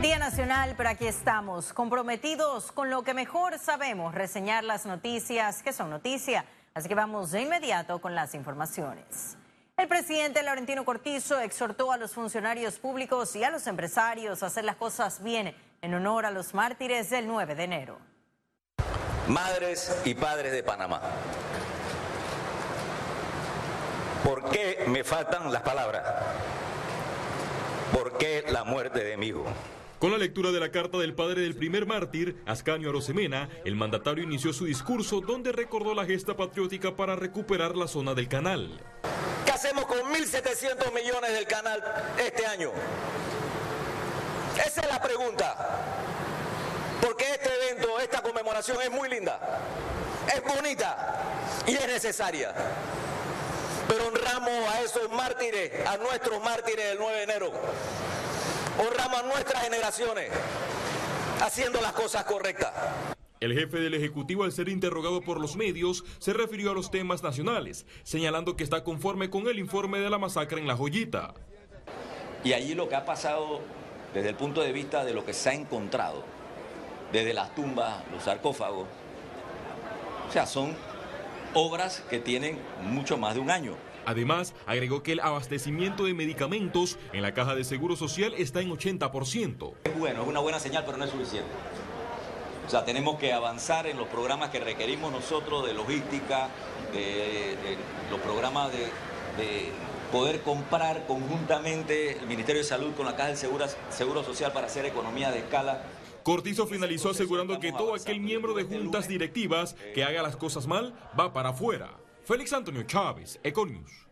Día Nacional, pero aquí estamos, comprometidos con lo que mejor sabemos, reseñar las noticias que son noticia. Así que vamos de inmediato con las informaciones. El presidente Laurentino Cortizo exhortó a los funcionarios públicos y a los empresarios a hacer las cosas bien en honor a los mártires del 9 de enero. Madres y padres de Panamá. ¿Por qué me faltan las palabras? ¿Por qué la muerte de mi hijo? Con la lectura de la carta del padre del primer mártir, Ascanio Arosemena, el mandatario inició su discurso donde recordó la gesta patriótica para recuperar la zona del canal. ¿Qué hacemos con 1.700 millones del canal este año? Esa es la pregunta. Porque este evento, esta conmemoración es muy linda, es bonita y es necesaria. Pero honramos a esos mártires, a nuestros mártires del 9 de enero honramos a nuestras generaciones haciendo las cosas correctas. El jefe del Ejecutivo, al ser interrogado por los medios, se refirió a los temas nacionales, señalando que está conforme con el informe de la masacre en La Joyita. Y allí lo que ha pasado desde el punto de vista de lo que se ha encontrado, desde las tumbas, los sarcófagos, o sea, son obras que tienen mucho más de un año. Además, agregó que el abastecimiento de medicamentos en la caja de seguro social está en 80%. Es bueno, es una buena señal, pero no es suficiente. O sea, tenemos que avanzar en los programas que requerimos nosotros de logística, de, los programas de, poder comprar conjuntamente el Ministerio de Salud con la Caja de seguro, seguro Social para hacer economía de escala. Cortizo finalizó asegurando que todo aquel miembro de juntas directivas que haga las cosas mal va para afuera. Félix Antonio Chávez, Econius.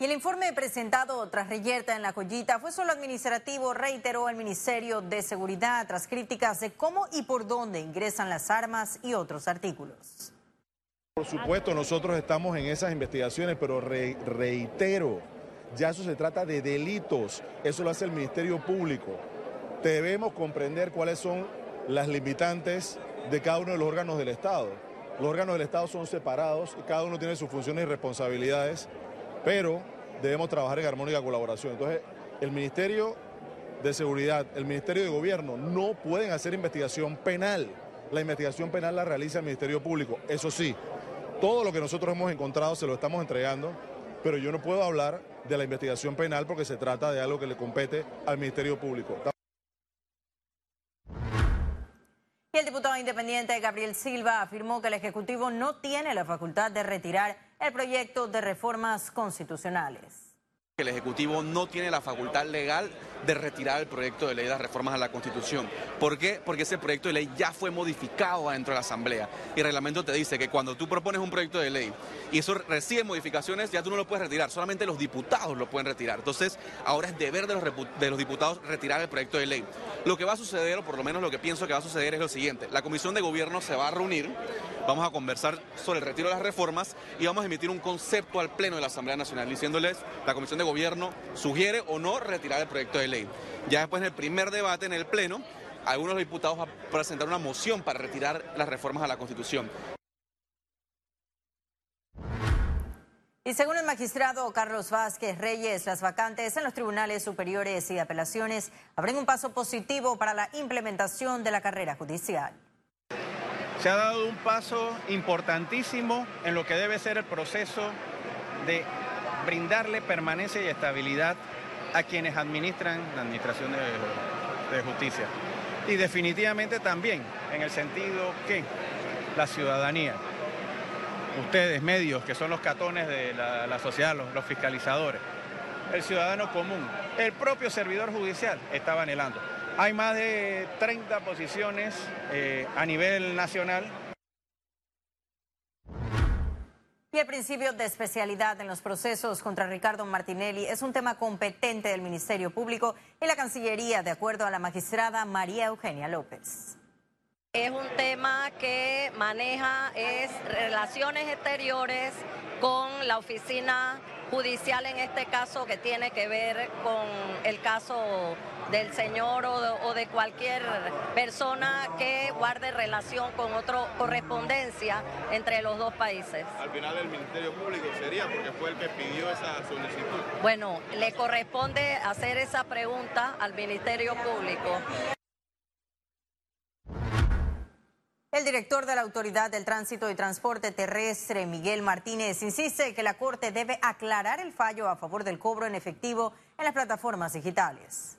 Y el informe presentado tras reyerta en la joyita fue solo administrativo, reiteró el Ministerio de Seguridad tras críticas de cómo y por dónde ingresan las armas y otros artículos. Por supuesto, nosotros estamos en esas investigaciones, pero reitero, ya eso se trata de delitos, eso lo hace el Ministerio Público. Debemos comprender cuáles son las limitantes de cada uno de los órganos del Estado. Los órganos del Estado son separados y cada uno tiene sus funciones y responsabilidades, pero debemos trabajar en armónica colaboración. Entonces, el Ministerio de Seguridad, el Ministerio de Gobierno no pueden hacer investigación penal. La investigación penal la realiza el Ministerio Público. Eso sí, todo lo que nosotros hemos encontrado se lo estamos entregando, pero yo no puedo hablar de la investigación penal porque se trata de algo que le compete al Ministerio Público. Diputado independiente Gabriel Silva afirmó que el Ejecutivo no tiene la facultad de retirar el proyecto de reformas constitucionales. El Ejecutivo no tiene la facultad legal de retirar el proyecto de ley de las reformas a la Constitución. ¿Por qué? Porque ese proyecto de ley ya fue modificado dentro de la Asamblea. Y el reglamento te dice que cuando tú propones un proyecto de ley y eso recibe modificaciones, ya tú no lo puedes retirar, solamente los diputados lo pueden retirar. Entonces, ahora es deber de los, de los diputados retirar el proyecto de ley. Lo que va a suceder, o por lo menos lo que pienso que va a suceder, es lo siguiente. La Comisión de Gobierno se va a reunir, vamos a conversar sobre el retiro de las reformas y vamos a emitir un concepto al Pleno de la Asamblea Nacional diciéndoles, la Comisión de Gobierno sugiere o no retirar el proyecto de ley. Ya después del primer debate en el Pleno, algunos diputados van a presentar una moción para retirar las reformas a la Constitución. Y según el magistrado Carlos Vázquez Reyes, las vacantes en los tribunales superiores y apelaciones abren un paso positivo para la implementación de la carrera judicial. Se ha dado un paso importantísimo en lo que debe ser el proceso de brindarle permanencia y estabilidad a quienes administran la administración de, justicia. Y definitivamente también en el sentido que la ciudadanía, ustedes medios, que son los catones de la, sociedad, los, fiscalizadores, el ciudadano común, el propio servidor judicial estaba anhelando. Hay más de 30 posiciones eh, a nivel nacional Y el principio de especialidad en los procesos contra Ricardo Martinelli es un tema competente del Ministerio Público y la Cancillería, de acuerdo a la magistrada María Eugenia López. Es un tema que maneja es relaciones exteriores con la oficina judicial en este caso que tiene que ver con el caso del señor o de, cualquier persona que guarde relación con otra correspondencia entre los dos países. Al final el Ministerio Público sería porque fue el que pidió esa solicitud. Bueno, le corresponde hacer esa pregunta al Ministerio Público. El director de la Autoridad del Tránsito y Transporte Terrestre, Miguel Martínez, insiste que la Corte debe aclarar el fallo a favor del cobro en efectivo en las plataformas digitales.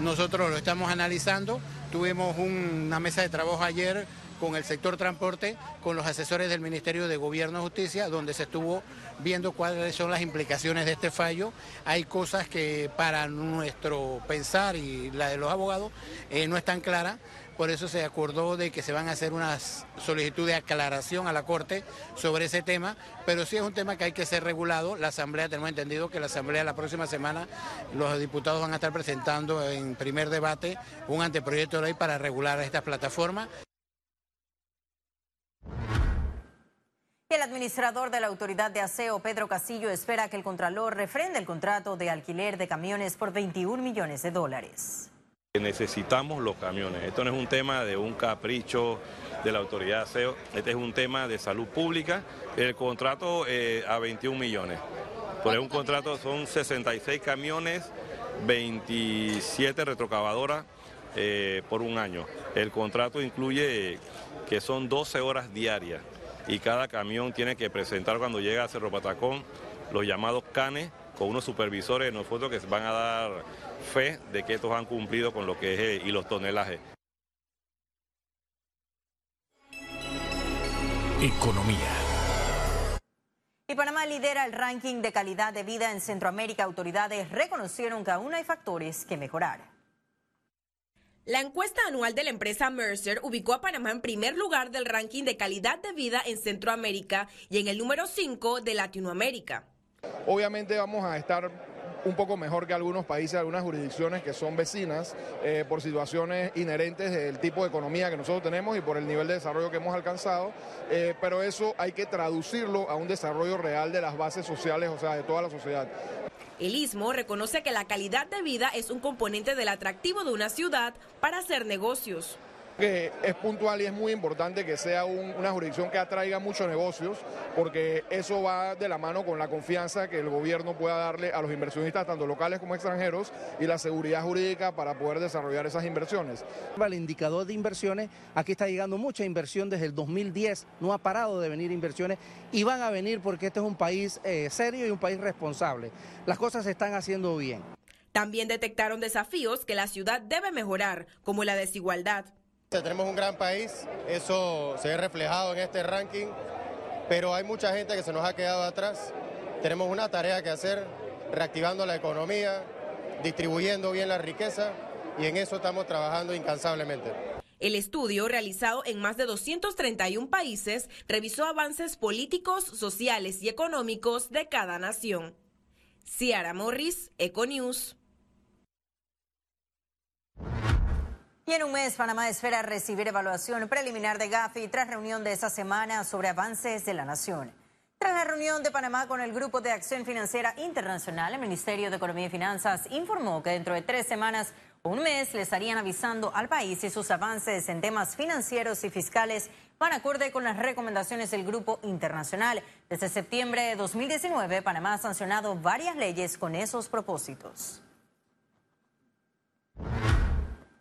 Nosotros lo estamos analizando. Tuvimos una mesa de trabajo ayer con el sector transporte, con los asesores del Ministerio de Gobierno y Justicia, donde se estuvo viendo cuáles son las implicaciones de este fallo. Hay cosas que para nuestro pensar y la de los abogados eh, no están claras. Por eso se acordó de que se van a hacer unas solicitudes de aclaración a la Corte sobre ese tema, pero sí es un tema que hay que ser regulado. La Asamblea, tenemos entendido que la Asamblea la próxima semana, los diputados van a estar presentando en primer debate un anteproyecto de ley para regular estas plataformas. El administrador de la Autoridad de Aseo, Pedro Castillo, espera que el Contralor refrende el contrato de alquiler de camiones por 21 millones de dólares. Necesitamos los camiones. Esto no es un tema de un capricho de la autoridad de aseo, este es un tema de salud pública. El contrato eh, a 21 millones. Por un contrato son 66 camiones, 27 retrocavadoras eh, por un año. El contrato incluye que son 12 horas diarias y cada camión tiene que presentar cuando llega a Cerro Patacón los llamados canes con unos supervisores de nosotros que van a dar fe de que estos han cumplido con lo que es eh, y los tonelajes. Economía. Y Panamá lidera el ranking de calidad de vida en Centroamérica. Autoridades reconocieron que aún hay factores que mejorar. La encuesta anual de la empresa Mercer ubicó a Panamá en primer lugar del ranking de calidad de vida en Centroamérica y en el número 5 de Latinoamérica. Obviamente vamos a estar un poco mejor que algunos países, algunas jurisdicciones que son vecinas eh, por situaciones inherentes del tipo de economía que nosotros tenemos y por el nivel de desarrollo que hemos alcanzado, eh, pero eso hay que traducirlo a un desarrollo real de las bases sociales, o sea, de toda la sociedad. El ISMO reconoce que la calidad de vida es un componente del atractivo de una ciudad para hacer negocios que es puntual y es muy importante que sea una jurisdicción que atraiga muchos negocios, porque eso va de la mano con la confianza que el gobierno pueda darle a los inversionistas, tanto locales como extranjeros, y la seguridad jurídica para poder desarrollar esas inversiones. El indicador de inversiones, aquí está llegando mucha inversión desde el 2010, no ha parado de venir inversiones y van a venir porque este es un país eh, serio y un país responsable. Las cosas se están haciendo bien. También detectaron desafíos que la ciudad debe mejorar, como la desigualdad. Tenemos un gran país, eso se ve reflejado en este ranking, pero hay mucha gente que se nos ha quedado atrás. Tenemos una tarea que hacer, reactivando la economía, distribuyendo bien la riqueza y en eso estamos trabajando incansablemente. El estudio, realizado en más de 231 países, revisó avances políticos, sociales y económicos de cada nación. Ciara Morris, Econews. Y en un mes, Panamá espera recibir evaluación preliminar de Gafi tras reunión de esta semana sobre avances de la nación. Tras la reunión de Panamá con el Grupo de Acción Financiera Internacional, el Ministerio de Economía y Finanzas informó que dentro de tres semanas o un mes le estarían avisando al país si sus avances en temas financieros y fiscales van acorde con las recomendaciones del Grupo Internacional. Desde septiembre de 2019, Panamá ha sancionado varias leyes con esos propósitos.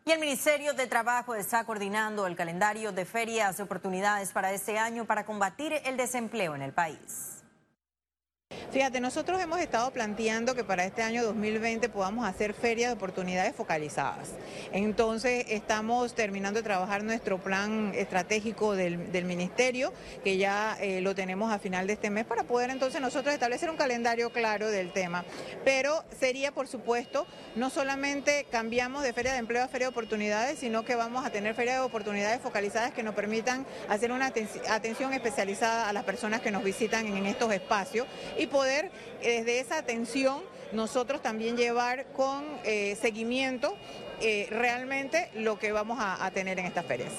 Y el Ministerio de Trabajo está coordinando el calendario de ferias de oportunidades para este año para combatir el desempleo en el país. Fíjate, nosotros hemos estado planteando que para este año 2020 podamos hacer ferias de oportunidades focalizadas. Entonces, estamos terminando de trabajar nuestro plan estratégico del, ministerio, que ya eh, lo tenemos a final de este mes, para poder entonces nosotros establecer un calendario claro del tema. Pero sería, por supuesto, no solamente cambiamos de feria de empleo a feria de oportunidades, sino que vamos a tener ferias de oportunidades focalizadas que nos permitan hacer una atención especializada a las personas que nos visitan en estos espacios y poder desde esa atención nosotros también llevar con eh, seguimiento eh, realmente lo que vamos a, a tener en estas ferias.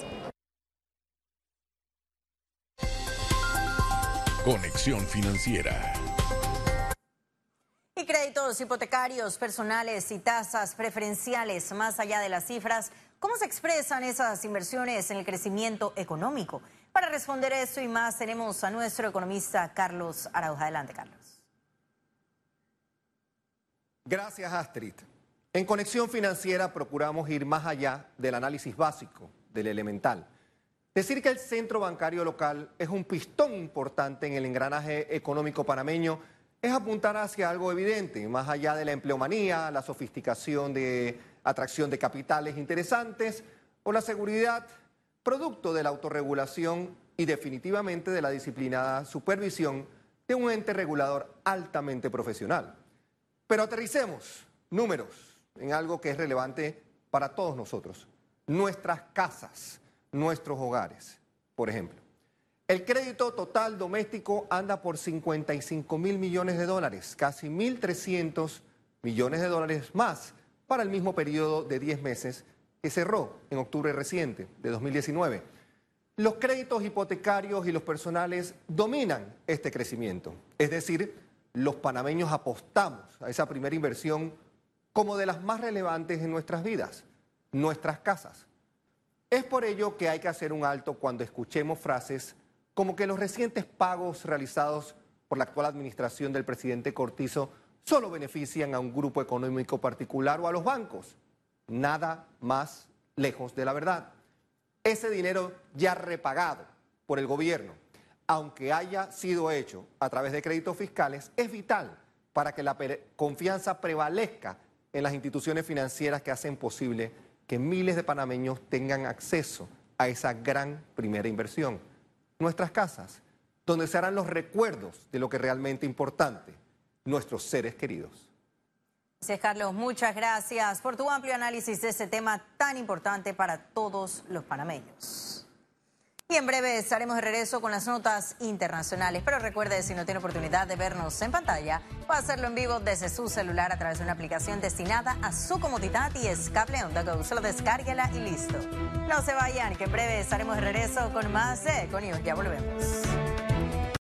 Conexión Financiera. créditos hipotecarios personales y tasas preferenciales, más allá de las cifras, ¿cómo se expresan esas inversiones en el crecimiento económico? Para responder eso y más tenemos a nuestro economista Carlos Arauja. Adelante, Carlos. Gracias, Astrid. En Conexión Financiera procuramos ir más allá del análisis básico, del elemental. Decir que el centro bancario local es un pistón importante en el engranaje económico panameño es apuntar hacia algo evidente, más allá de la empleomanía, la sofisticación de atracción de capitales interesantes o la seguridad producto de la autorregulación y definitivamente de la disciplinada supervisión de un ente regulador altamente profesional. Pero aterricemos números en algo que es relevante para todos nosotros, nuestras casas, nuestros hogares, por ejemplo. El crédito total doméstico anda por 55 mil millones de dólares, casi 1.300 millones de dólares más para el mismo periodo de 10 meses que cerró en octubre reciente de 2019. Los créditos hipotecarios y los personales dominan este crecimiento. Es decir, los panameños apostamos a esa primera inversión como de las más relevantes en nuestras vidas, nuestras casas. Es por ello que hay que hacer un alto cuando escuchemos frases como que los recientes pagos realizados por la actual administración del presidente Cortizo solo benefician a un grupo económico particular o a los bancos nada más lejos de la verdad. Ese dinero ya repagado por el gobierno, aunque haya sido hecho a través de créditos fiscales, es vital para que la confianza prevalezca en las instituciones financieras que hacen posible que miles de panameños tengan acceso a esa gran primera inversión. Nuestras casas, donde se harán los recuerdos de lo que realmente importante, nuestros seres queridos. Gracias, Carlos. Muchas gracias por tu amplio análisis de este tema tan importante para todos los panameños. Y en breve estaremos de regreso con las notas internacionales. Pero recuerde, si no tiene oportunidad de vernos en pantalla, puede hacerlo en vivo desde su celular a través de una aplicación destinada a su comodidad y es Cable Onda Go. Solo descárguela y listo. No se vayan, que en breve estaremos de regreso con más de. Ya volvemos.